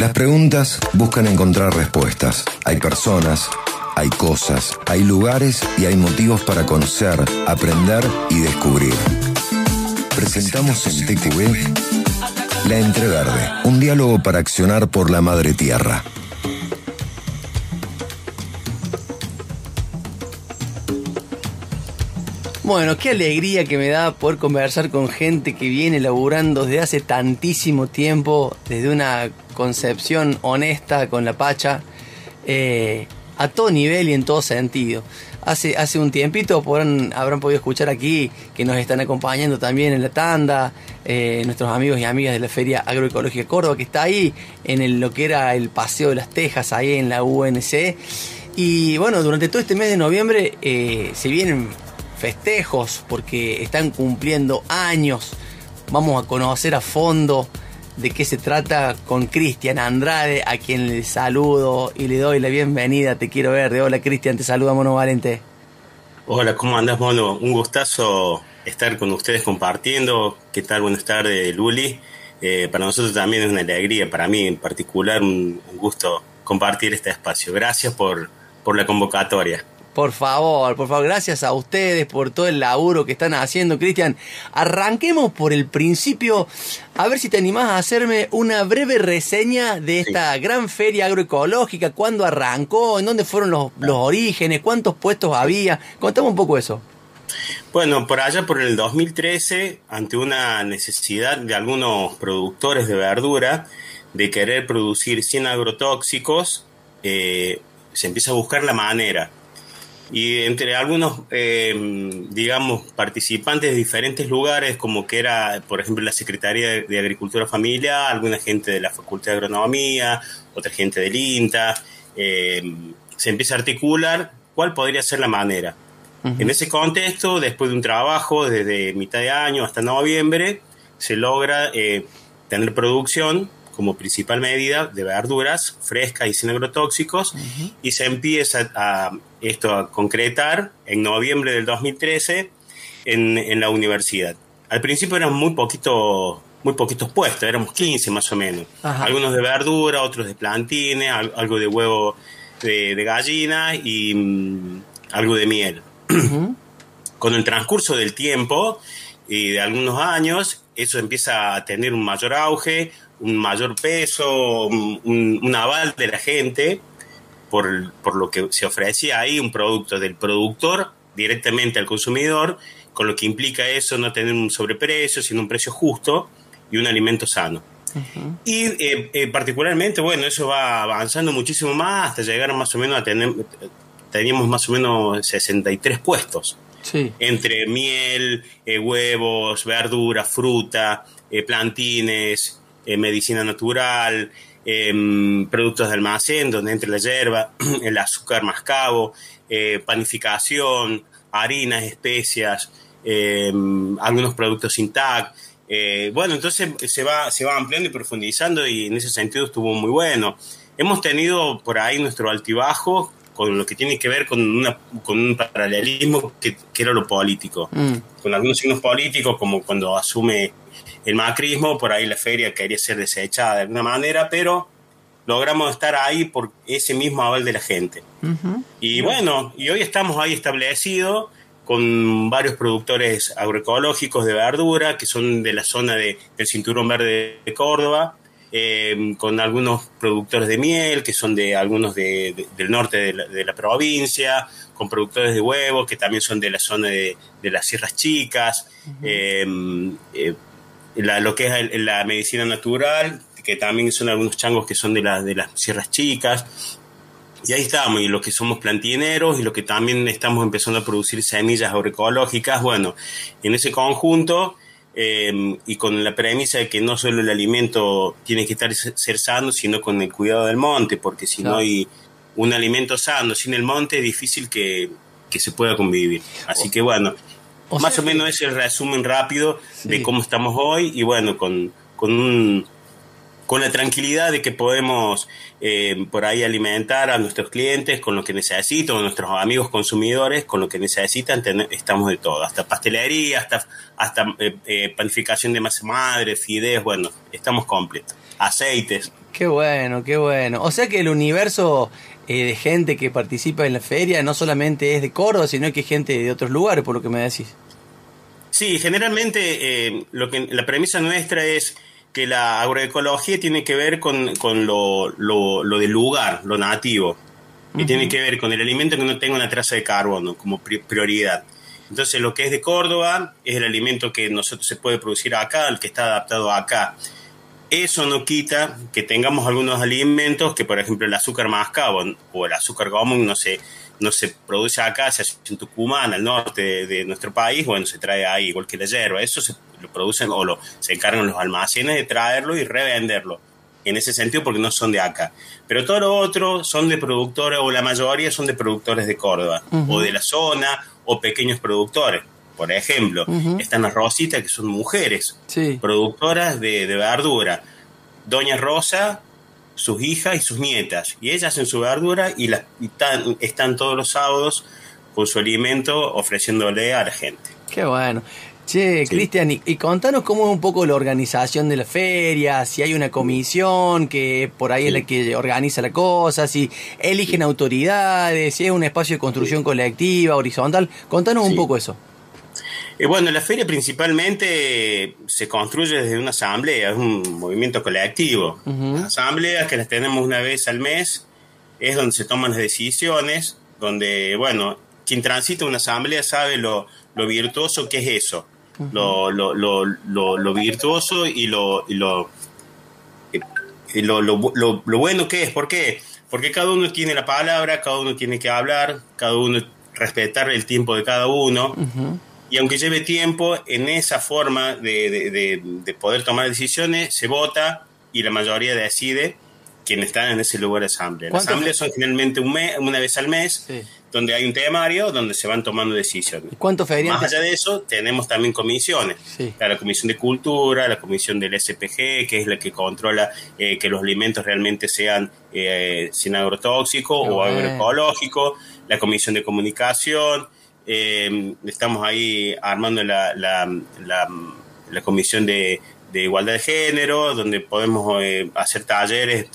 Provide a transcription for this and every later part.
Las preguntas buscan encontrar respuestas. Hay personas, hay cosas, hay lugares y hay motivos para conocer, aprender y descubrir. Presentamos en TQV La Entreverde, un diálogo para accionar por la madre tierra. Bueno, qué alegría que me da poder conversar con gente que viene laburando desde hace tantísimo tiempo, desde una concepción honesta con la Pacha, eh, a todo nivel y en todo sentido. Hace, hace un tiempito podrán, habrán podido escuchar aquí que nos están acompañando también en la tanda, eh, nuestros amigos y amigas de la Feria Agroecológica Córdoba, que está ahí en lo que era el Paseo de las Tejas, ahí en la UNC. Y bueno, durante todo este mes de noviembre eh, se vienen festejos porque están cumpliendo años. Vamos a conocer a fondo de qué se trata con Cristian Andrade, a quien le saludo y le doy la bienvenida. Te quiero ver. Hola Cristian, te saluda Mono Valente. Hola, ¿cómo andás Mono? Un gustazo estar con ustedes compartiendo. ¿Qué tal? Buenas tardes, Luli. Eh, para nosotros también es una alegría, para mí en particular un, gusto compartir este espacio. Gracias por, por la convocatoria. Por favor, por favor, gracias a ustedes por todo el laburo que están haciendo, Cristian. Arranquemos por el principio, a ver si te animás a hacerme una breve reseña de esta gran feria agroecológica, cuándo arrancó, en dónde fueron los, orígenes, cuántos puestos había. Contame un poco eso. Bueno, por allá por el 2013, ante una necesidad de algunos productores de verdura de querer producir 100 agrotóxicos, eh, se empieza a buscar la manera y entre algunos, eh, digamos, participantes de diferentes lugares, como que era, por ejemplo, la Secretaría de Agricultura Familiar, alguna gente de la Facultad de Agronomía, otra gente del INTA, eh, se empieza a articular cuál podría ser la manera. En ese contexto, después de un trabajo desde mitad de año hasta noviembre, se logra eh, tener producción como principal medida de verduras frescas y sin agrotóxicos y se empieza a, esto a concretar en noviembre del 2013 en, en la universidad. Al principio eran muy poquito muy poquitos puestos, éramos 15 más o menos. Algunos de verdura, otros de plantines, algo de huevo de, gallina y mm, algo de miel. Con el transcurso del tiempo y de algunos años, eso empieza a tener un mayor auge, un mayor peso, un, aval de la gente por, por, lo que se ofrecía ahí, un producto del productor directamente al consumidor, con lo que implica eso no tener un sobreprecio, sino un precio justo y un alimento sano. Y eh, eh, particularmente, bueno, eso va avanzando muchísimo más hasta llegar más o menos a tener, teníamos más o menos 63 puestos. Entre miel, eh, huevos, verduras, fruta, plantines, eh, medicina natural, em, productos de almacén, donde entre la hierba, el azúcar mascabo, eh, panificación, harinas, especias, em, algunos productos sin. Eh, bueno, entonces se va, se va ampliando y profundizando y en ese sentido estuvo muy bueno. Hemos tenido por ahí nuestro altibajo con lo que tiene que ver con, una, con un paralelismo que, era lo político, mm. con algunos signos políticos como cuando asume el macrismo, por ahí la feria quería ser desechada de alguna manera, pero logramos estar ahí por ese mismo aval de la gente. Y bueno, y hoy estamos ahí establecidos con varios productores agroecológicos de verdura que son de la zona de, del Cinturón Verde de Córdoba, eh, con algunos productores de miel que son de algunos del norte de la, provincia, con productores de huevos que también son de la zona de, las Sierras Chicas, lo que es la medicina natural, que también son algunos changos que son de, de las sierras chicas. Y ahí estamos, y los que somos plantineros y los que también estamos empezando a producir semillas agroecológicas, bueno, en ese conjunto eh, y con la premisa de que no solo el alimento tiene que estar ser sano, sino con el cuidado del monte, porque si no hay un alimento sano sin el monte es difícil que, que se pueda convivir. Así que bueno, más o menos es el resumen rápido de cómo estamos hoy y bueno, con, con, con la tranquilidad de que podemos eh, por ahí alimentar a nuestros clientes con lo que necesitan, a nuestros amigos consumidores con lo que necesitan, estamos de todo, hasta pastelería, hasta, hasta eh, eh, panificación de masa madre, fideos, bueno, estamos completos, aceites. Qué bueno, qué bueno. O sea que el universo de gente que participa en la feria no solamente es de Córdoba, sino que es gente de otros lugares, por lo que me decís. Sí, generalmente lo que, la premisa nuestra es que la agroecología tiene que ver con, con lo, lo, lo, del lugar, lo nativo, y tiene que ver con el alimento que no tenga una traza de carbono como prioridad. Entonces, lo que es de Córdoba es el alimento que nosotros se puede producir acá, el que está adaptado acá. Eso no quita que tengamos algunos alimentos que, por ejemplo, el azúcar mascabo o el azúcar común no se, no se produce acá, se hace en Tucumán, al norte de, nuestro país, bueno, se trae ahí, igual que la hierba. Eso se lo producen o lo, se encargan los almacenes de traerlo y revenderlo. En ese sentido, porque no son de acá. Pero todo lo otro son de productores, o la mayoría son de productores de Córdoba, o de la zona, o pequeños productores. Por ejemplo, están las Rositas, que son mujeres, productoras de, verdura. Doña Rosa, sus hijas y sus nietas. Y ellas hacen su verdura y, las, están, todos los sábados con su alimento ofreciéndole a la gente. Qué bueno. Che, Cristian, y, contanos cómo es un poco la organización de la feria, si hay una comisión que por ahí es la que organiza la cosa, si eligen autoridades, si es un espacio de construcción colectiva, horizontal. Contanos un poco eso. Eh, bueno, la feria principalmente se construye desde una asamblea, es un movimiento colectivo. Asambleas que las tenemos una vez al mes es donde se toman las decisiones, donde, bueno, quien transita una asamblea sabe lo, virtuoso que es eso, lo, lo, lo, lo, virtuoso y lo, y lo, lo, lo, bueno que es. ¿Por qué? Porque cada uno tiene la palabra, cada uno tiene que hablar, cada uno respetar el tiempo de cada uno. Y aunque lleve tiempo, en esa forma de, poder tomar decisiones, se vota y la mayoría decide quién está en ese lugar de asamblea. Las asambleas son generalmente un mes, una vez al mes, donde hay un temario donde se van tomando decisiones. ¿Cuántos? Más allá de eso, tenemos también comisiones. La Comisión de Cultura, la Comisión del SPG, que es la que controla eh, que los alimentos realmente sean eh, sin agrotóxico o agroecológico, la Comisión de Comunicación, eh, estamos ahí armando la, la, la, comisión de, de, igualdad de género, donde podemos eh, hacer talleres,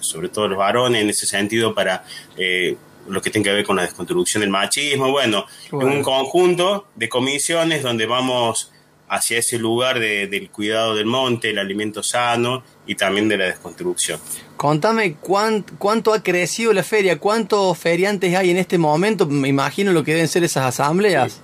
sobre todo los varones, en ese sentido, para eh, lo que tiene que ver con la desconstrucción del machismo. Bueno, bueno. un conjunto de comisiones donde vamos hacia ese lugar del cuidado del monte, el alimento sano y también de la desconstrucción. Contame cuánto ha crecido la feria, cuántos feriantes hay en este momento, me imagino lo que deben ser esas asambleas.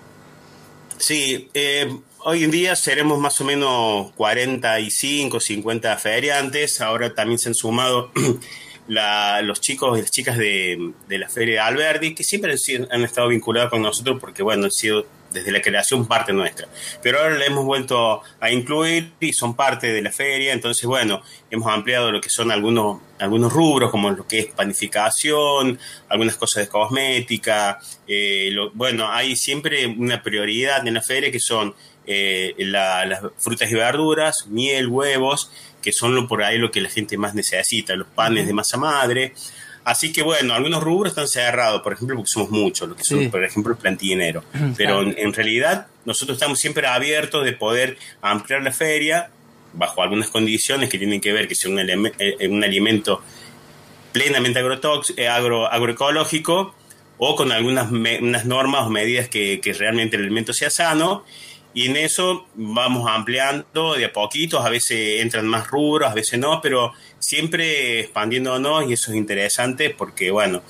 Sí, eh, hoy en día seremos más o menos 45, 50 feriantes, ahora también se han sumado los chicos y las chicas de, la feria de Alberdi, que siempre han, estado vinculados con nosotros porque, bueno, han sido desde la creación parte nuestra. Pero ahora le hemos vuelto a incluir y son parte de la feria, entonces bueno, hemos ampliado lo que son algunos, algunos rubros, como lo que es panificación, algunas cosas de cosmética, eh, bueno, hay siempre una prioridad en la feria que son eh, las frutas y verduras, miel, huevos, que son lo, por ahí lo que la gente más necesita, los panes de masa madre, Así que bueno, algunos rubros están cerrados, por ejemplo, porque somos muchos, lo que son, por ejemplo, el plantillinero. Pero en, realidad nosotros estamos siempre abiertos de poder ampliar la feria bajo algunas condiciones que tienen que ver que sea un, eh, un alimento plenamente eh, agro, agroecológico o con algunas unas normas o medidas que, que realmente el alimento sea sano y en eso vamos ampliando de a poquitos, a veces entran más rubros, a veces no, pero siempre expandiéndonos y eso es interesante porque, bueno,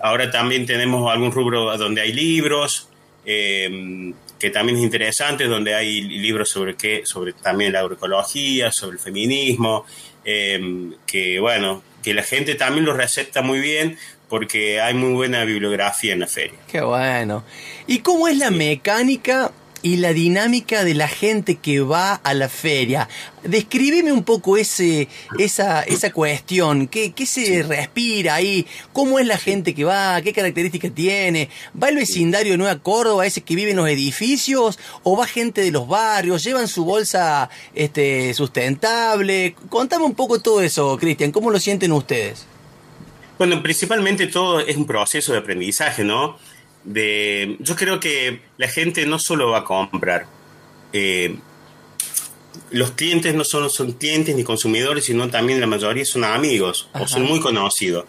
ahora también tenemos algún rubro donde hay libros, eh, que también es interesante, donde hay libros sobre qué, sobre también la agroecología, sobre el feminismo, eh, que bueno, que la gente también lo recepta muy bien porque hay muy buena bibliografía en la feria. Qué bueno. ¿Y cómo es la mecánica y la dinámica de la gente que va a la feria. Descríbeme un poco ese, esa, esa cuestión, ¿Qué, ¿Qué, se respira ahí? ¿Cómo es la gente que va? ¿Qué características tiene? ¿Va el vecindario de Nueva Córdoba, ese que vive en los edificios? ¿O va gente de los barrios? ¿Llevan su bolsa este, sustentable? Contame un poco todo eso, Cristian, ¿cómo lo sienten ustedes? Bueno, principalmente todo es un proceso de aprendizaje, ¿no? De... Yo creo que la gente no solo va a comprar. Eh, los clientes no solo son clientes ni consumidores, sino también la mayoría son amigos o son muy conocidos.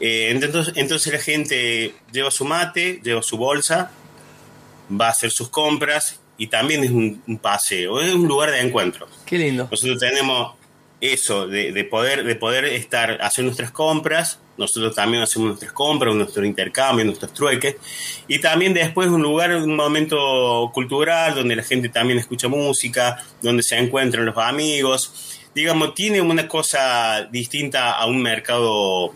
Eh, entonces, entonces la gente lleva su mate, lleva su bolsa, va a hacer sus compras y también es un, paseo, es un lugar de encuentro. Qué lindo. Nosotros tenemos eso de, poder de poder estar hacer nuestras compras nosotros también hacemos nuestras compras nuestro intercambio nuestros trueques. Y también después un lugar un momento cultural donde la gente también escucha música donde se encuentran los amigos. Digamos tiene una cosa distinta a un mercado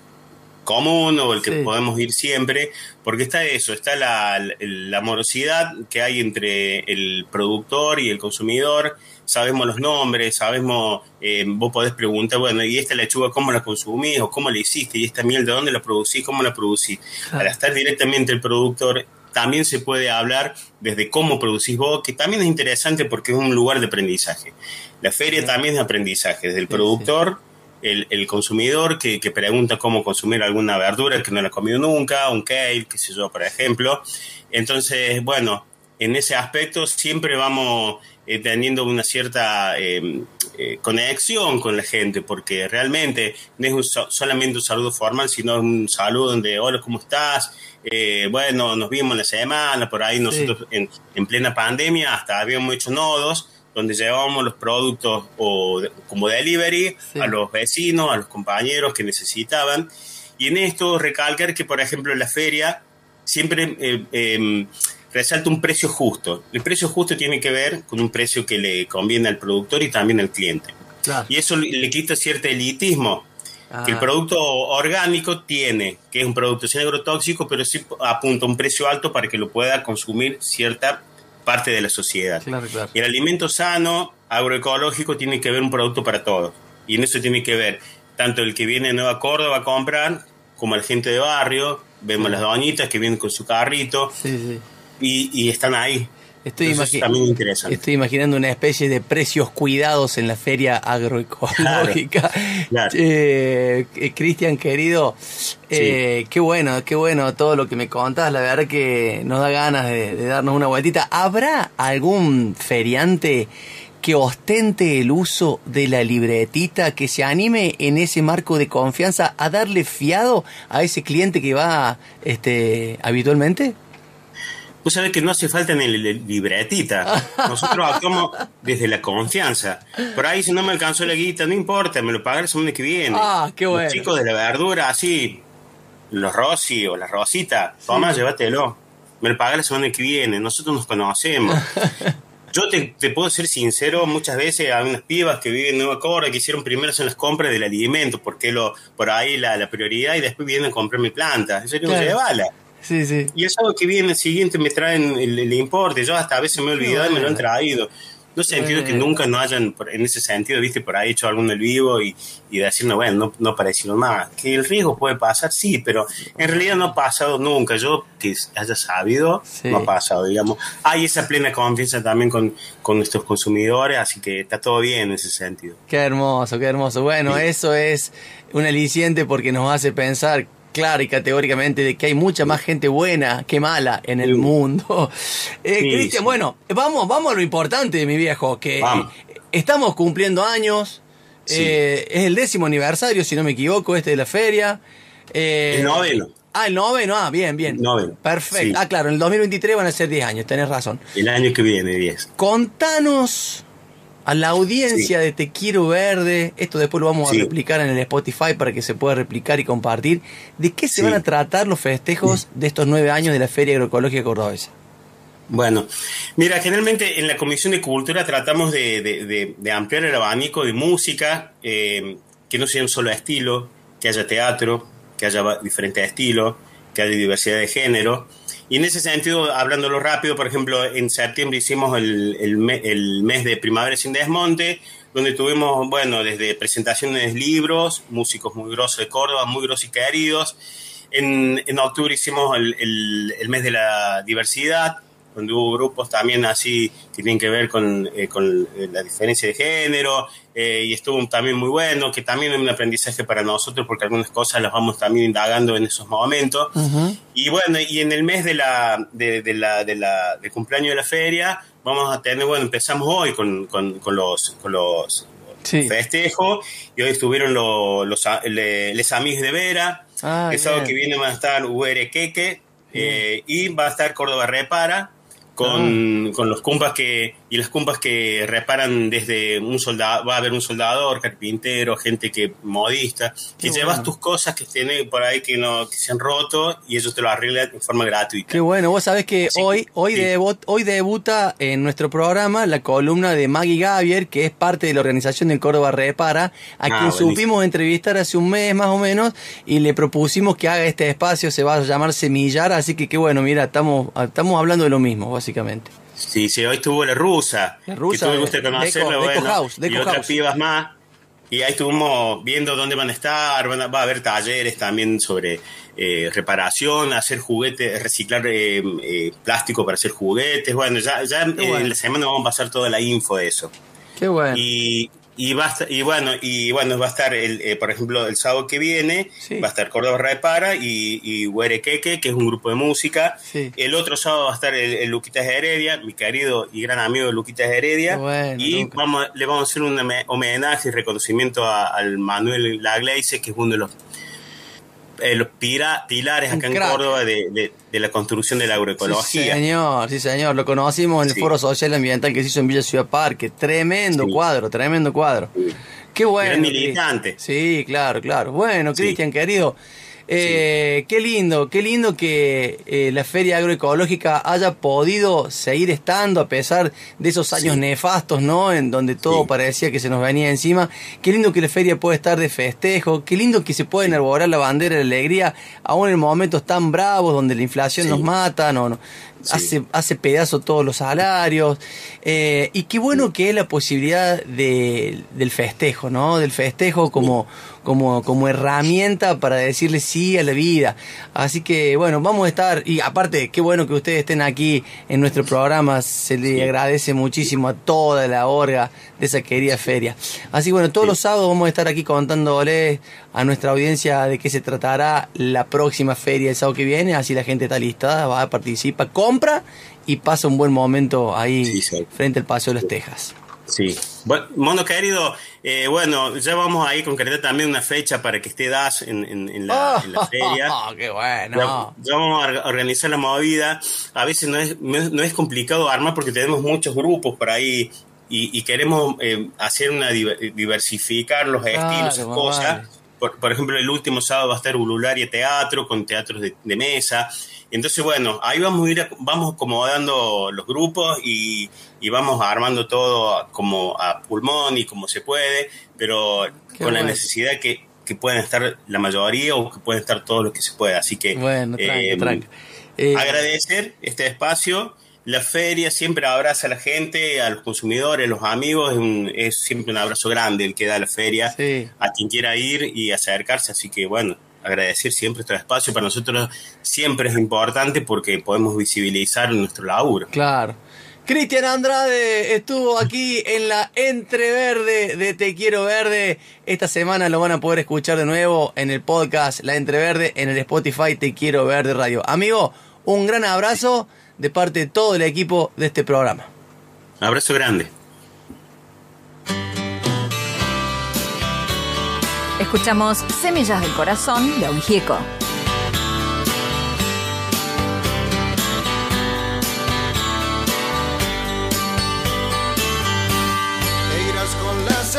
común o el que podemos ir siempre, porque está eso, está la, la, morosidad que hay entre el productor y el consumidor, sabemos los nombres, sabemos, eh, vos podés preguntar, bueno, ¿y esta lechuga cómo la consumís o cómo la hiciste? ¿Y esta miel de dónde la producís? ¿Cómo la producís? Para estar directamente el productor también se puede hablar desde cómo producís vos, que también es interesante porque es un lugar de aprendizaje. La feria también es aprendizaje, desde el productor el, consumidor que, pregunta cómo consumir alguna verdura que no la ha comido nunca, un kale, qué sé yo, por ejemplo. Entonces, bueno, en ese aspecto siempre vamos eh, teniendo una cierta eh, eh, conexión con la gente, porque realmente no es solamente un saludo formal, sino un saludo donde, hola, ¿cómo estás? bueno, nos vimos la semana, por ahí nosotros en, en plena pandemia hasta habíamos hecho nodos donde llevábamos los productos o como delivery a los vecinos, a los compañeros que necesitaban. Y en esto recalcar que, por ejemplo, en la feria siempre eh, em, resalta un precio justo. El precio justo tiene que ver con un precio que le conviene al productor y también al cliente. Y eso le quita cierto elitismo. Que el ah. producto orgánico tiene, que es un producto sin agrotóxico, pero sí apunta a un precio alto para que lo pueda consumir cierta parte de la sociedad. Y el alimento sano, agroecológico, tiene que ver un producto para todos. Y en eso tiene que ver tanto el que viene de Nueva Córdoba a comprar, como el gente de barrio, vemos las doñitas que vienen con su carrito y, están ahí. Estoy, estoy imaginando una especie de precios cuidados en la feria agroecológica. Eh, eh, Cristian, querido, eh, qué bueno, qué bueno todo lo que me contás. La verdad que nos da ganas de, darnos una vueltita. ¿Habrá algún feriante que ostente el uso de la libretita, que se anime en ese marco de confianza a darle fiado a ese cliente que va este, habitualmente? Vos sabés que no hace falta ni libretita. Nosotros actuamos desde la confianza. Por ahí, si no me alcanzó la guita, no importa, me lo pagaré el semana que viene. Ah, qué bueno. Los chicos de la verdura, así, los Rossi o las Rositas, toma, llévatelo. Me lo pagaré la semana que viene. Nosotros nos conocemos. Yo te, puedo ser sincero, muchas veces hay unas pibas que viven en Nueva Córdoba que hicieron primero son las compras del alimento, porque lo por ahí la, prioridad y después vienen a comprar mi planta. Eso es claro. bala. Sí, sí. Y el sábado que viene, el siguiente, me traen el, importe. Yo hasta a veces me he olvidado y me lo han traído. No sentido que nunca no hayan, en ese sentido, viste, por ahí hecho algún el vivo y, y decir, bueno, no, no para más. Que el riesgo puede pasar, sí, pero en realidad no ha pasado nunca. Yo que haya sabido, no ha pasado, digamos. Hay esa plena confianza también con, con nuestros consumidores, así que está todo bien en ese sentido. Qué hermoso, qué hermoso. Bueno, eso es un aliciente porque nos hace pensar clara y categóricamente de que hay mucha más gente buena que mala en el mundo. Eh, Cristian, bueno, vamos, vamos a lo importante, mi viejo, que estamos cumpliendo años. Eh, es el décimo aniversario, si no me equivoco, este de la feria. Eh, el noveno. Ah, el noveno, ah, bien, bien. Noveno. Perfecto. Ah, claro, en el 2023 van a ser 10 años, tenés razón. El año que viene, 10. Contanos a la audiencia de Te Quiero Verde, esto después lo vamos a replicar en el Spotify para que se pueda replicar y compartir, ¿de qué se van a tratar los festejos de estos nueve años de la Feria Agroecológica Cordobesa? Bueno, mira, generalmente en la Comisión de Cultura tratamos de, ampliar el abanico de música, eh, que no sea un solo estilo, que haya teatro, que haya diferentes estilos, que haya diversidad de género. Y en ese sentido, hablándolo rápido, por ejemplo, en septiembre hicimos el, el, mes de Primavera sin Desmonte, donde tuvimos, bueno, desde presentaciones de libros, músicos muy grosos de Córdoba, muy grosos y queridos. En, en octubre hicimos el, el, mes de la diversidad, donde hubo grupos también así que tienen que ver con, eh, con la diferencia de género, eh, y estuvo también muy bueno, que también es un aprendizaje para nosotros, porque algunas cosas las vamos también indagando en esos momentos. Y bueno, y en el mes de la, de, la, de la, de cumpleaños de la feria, vamos a tener, bueno, empezamos hoy con, con, con los, con los festejos, y hoy estuvieron los, los, les amigos de Vera, ah, el sábado que viene van a estar UR Queque, eh, y va a estar Córdoba Repara, con, ah. con los compas que y las compas que reparan desde un soldado, va a haber un soldador, carpintero, gente que modista, que llevas tus cosas que tienen por ahí que no que se han roto y ellos te lo arreglan de forma gratuita. Qué bueno, vos sabés que hoy hoy, hoy debuta en nuestro programa la columna de Maggie Gavier, que es parte de la organización del Córdoba Repara, a ah, quien supimos entrevistar hace un mes más o menos y le propusimos que haga este espacio, se va a llamar Semillar, así que qué bueno, mira, estamos estamos hablando de lo mismo, básicamente. Sí, sí, hoy estuvo la rusa. La rusa. Que tuve gusto conocerla, bueno. y otras pibas más. Y ahí estuvimos viendo dónde van a estar. va a haber talleres también sobre eh, reparación, hacer juguetes, reciclar eh, eh, plástico para hacer juguetes. Bueno, ya, ya en la semana vamos a pasar toda la info de eso. Qué bueno. Y y, va y bueno, y bueno, va a estar, el, eh, por ejemplo, el sábado que viene, va a estar Córdoba Repara y, y Huerequeque, que es un grupo de música. El otro sábado va a estar el, Luquitas Heredia, mi querido y gran amigo Luquitas Heredia. y vamos, le vamos a hacer un homenaje y reconocimiento al Manuel Lagleise, que es uno de los eh, los pilares acá en Córdoba de, la construcción de la agroecología. Sí, señor, sí, señor. Lo conocimos en el Foro Social Ambiental que se hizo en Villa Ciudad Parque. Tremendo cuadro, tremendo cuadro. Qué bueno. Militante. Sí, claro, claro. Bueno, Cristian, querido. Eh, Qué lindo, qué lindo que eh, la feria agroecológica haya podido seguir estando a pesar de esos años nefastos, ¿no? En donde todo parecía que se nos venía encima. Qué lindo que la feria puede estar de festejo, qué lindo que se puede enarborar la bandera de la alegría, aún en momentos tan bravos donde la inflación nos mata, no, no. Hace, hace pedazo todos los salarios. Eh, y qué bueno que es la posibilidad de, del festejo, ¿no? Del festejo como, como, como herramienta para decirle sí a la vida. Así que bueno, vamos a estar, y aparte, qué bueno que ustedes estén aquí en nuestro programa, se le agradece muchísimo a toda la orga de esa querida feria. Así que bueno, todos los sábados vamos a estar aquí contándole a nuestra audiencia de qué se tratará la próxima feria el sábado que viene, así la gente está lista, va, a participar, compra y pasa un buen momento ahí frente al Paseo de las Tejas. Sí. Bueno, mono querido, eh, bueno, ya vamos a ir concretar también una fecha para que esté DAS en, la, feria. ¡Qué bueno! Ya, vamos a organizar la movida. A veces no es, no es complicado armar porque tenemos muchos grupos por ahí y, queremos eh, hacer una diversificar los estilos, cosas por, ejemplo, el último sábado va a estar Ulularia Teatro con teatros de, mesa. Entonces, bueno, ahí vamos a ir, vamos acomodando los grupos y, vamos armando todo como a pulmón y como se puede, pero con la necesidad que, que puedan estar la mayoría o que pueden estar todos los que se pueda. Así que bueno, eh, eh, agradecer este espacio. La feria siempre abraza a la gente, a los consumidores, a los amigos, es, siempre un abrazo grande el que da la feria a quien quiera ir y acercarse, así que bueno, agradecer siempre este espacio, para nosotros siempre es importante porque podemos visibilizar nuestro laburo. Claro. Cristian Andrade estuvo aquí en la Entreverde de Te Quiero Verde. Esta semana lo van a poder escuchar de nuevo en el podcast La Entreverde, en el Spotify Te Quiero Verde Radio. Amigo, un gran abrazo de parte de todo el equipo de este programa. Abrazo grande. Escuchamos Semillas del Corazón de Ungieco.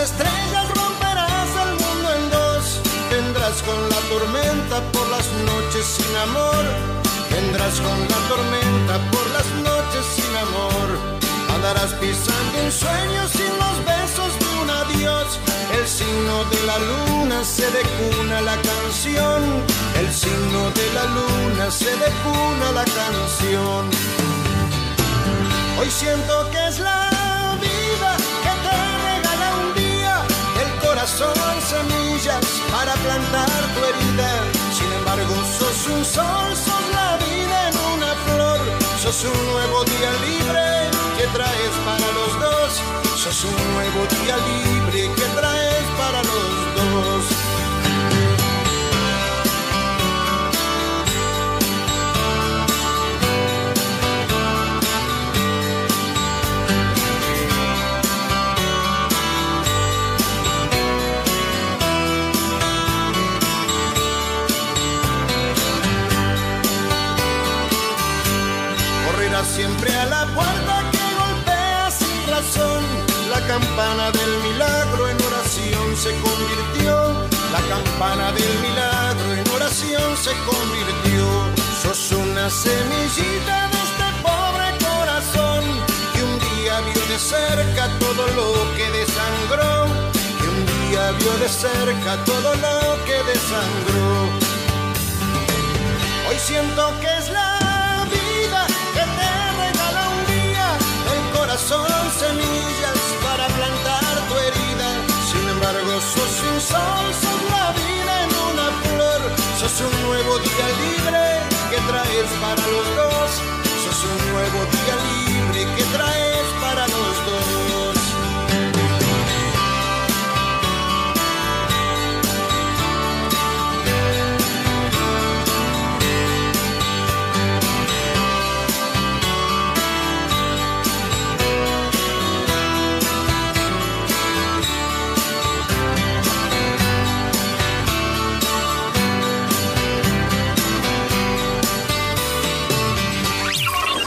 Estrellas, romperás el mundo en dos. Vendrás con la tormenta por las noches sin amor Vendrás con la tormenta por las noches sin amor. Andarás pisando un sueño sin los besos de un adiós. El signo de la luna se decuna la canción. El signo de la luna se decuna la canción. Hoy siento que es la sos un sol, sos la sos un nuevo día libre que traes para los dos, sos un nuevo día libre que traes para los dos. Siempre a la puerta que golpea sin razón. La campana del milagro en oración se convirtió. La campana del milagro en oración se convirtió. Sos una semillita de este pobre corazón que un día vio de cerca todo lo que desangró. Que un día vio de cerca todo lo que desangró. Hoy siento que es la son semillas para plantar tu herida. Sin embargo, sos un sol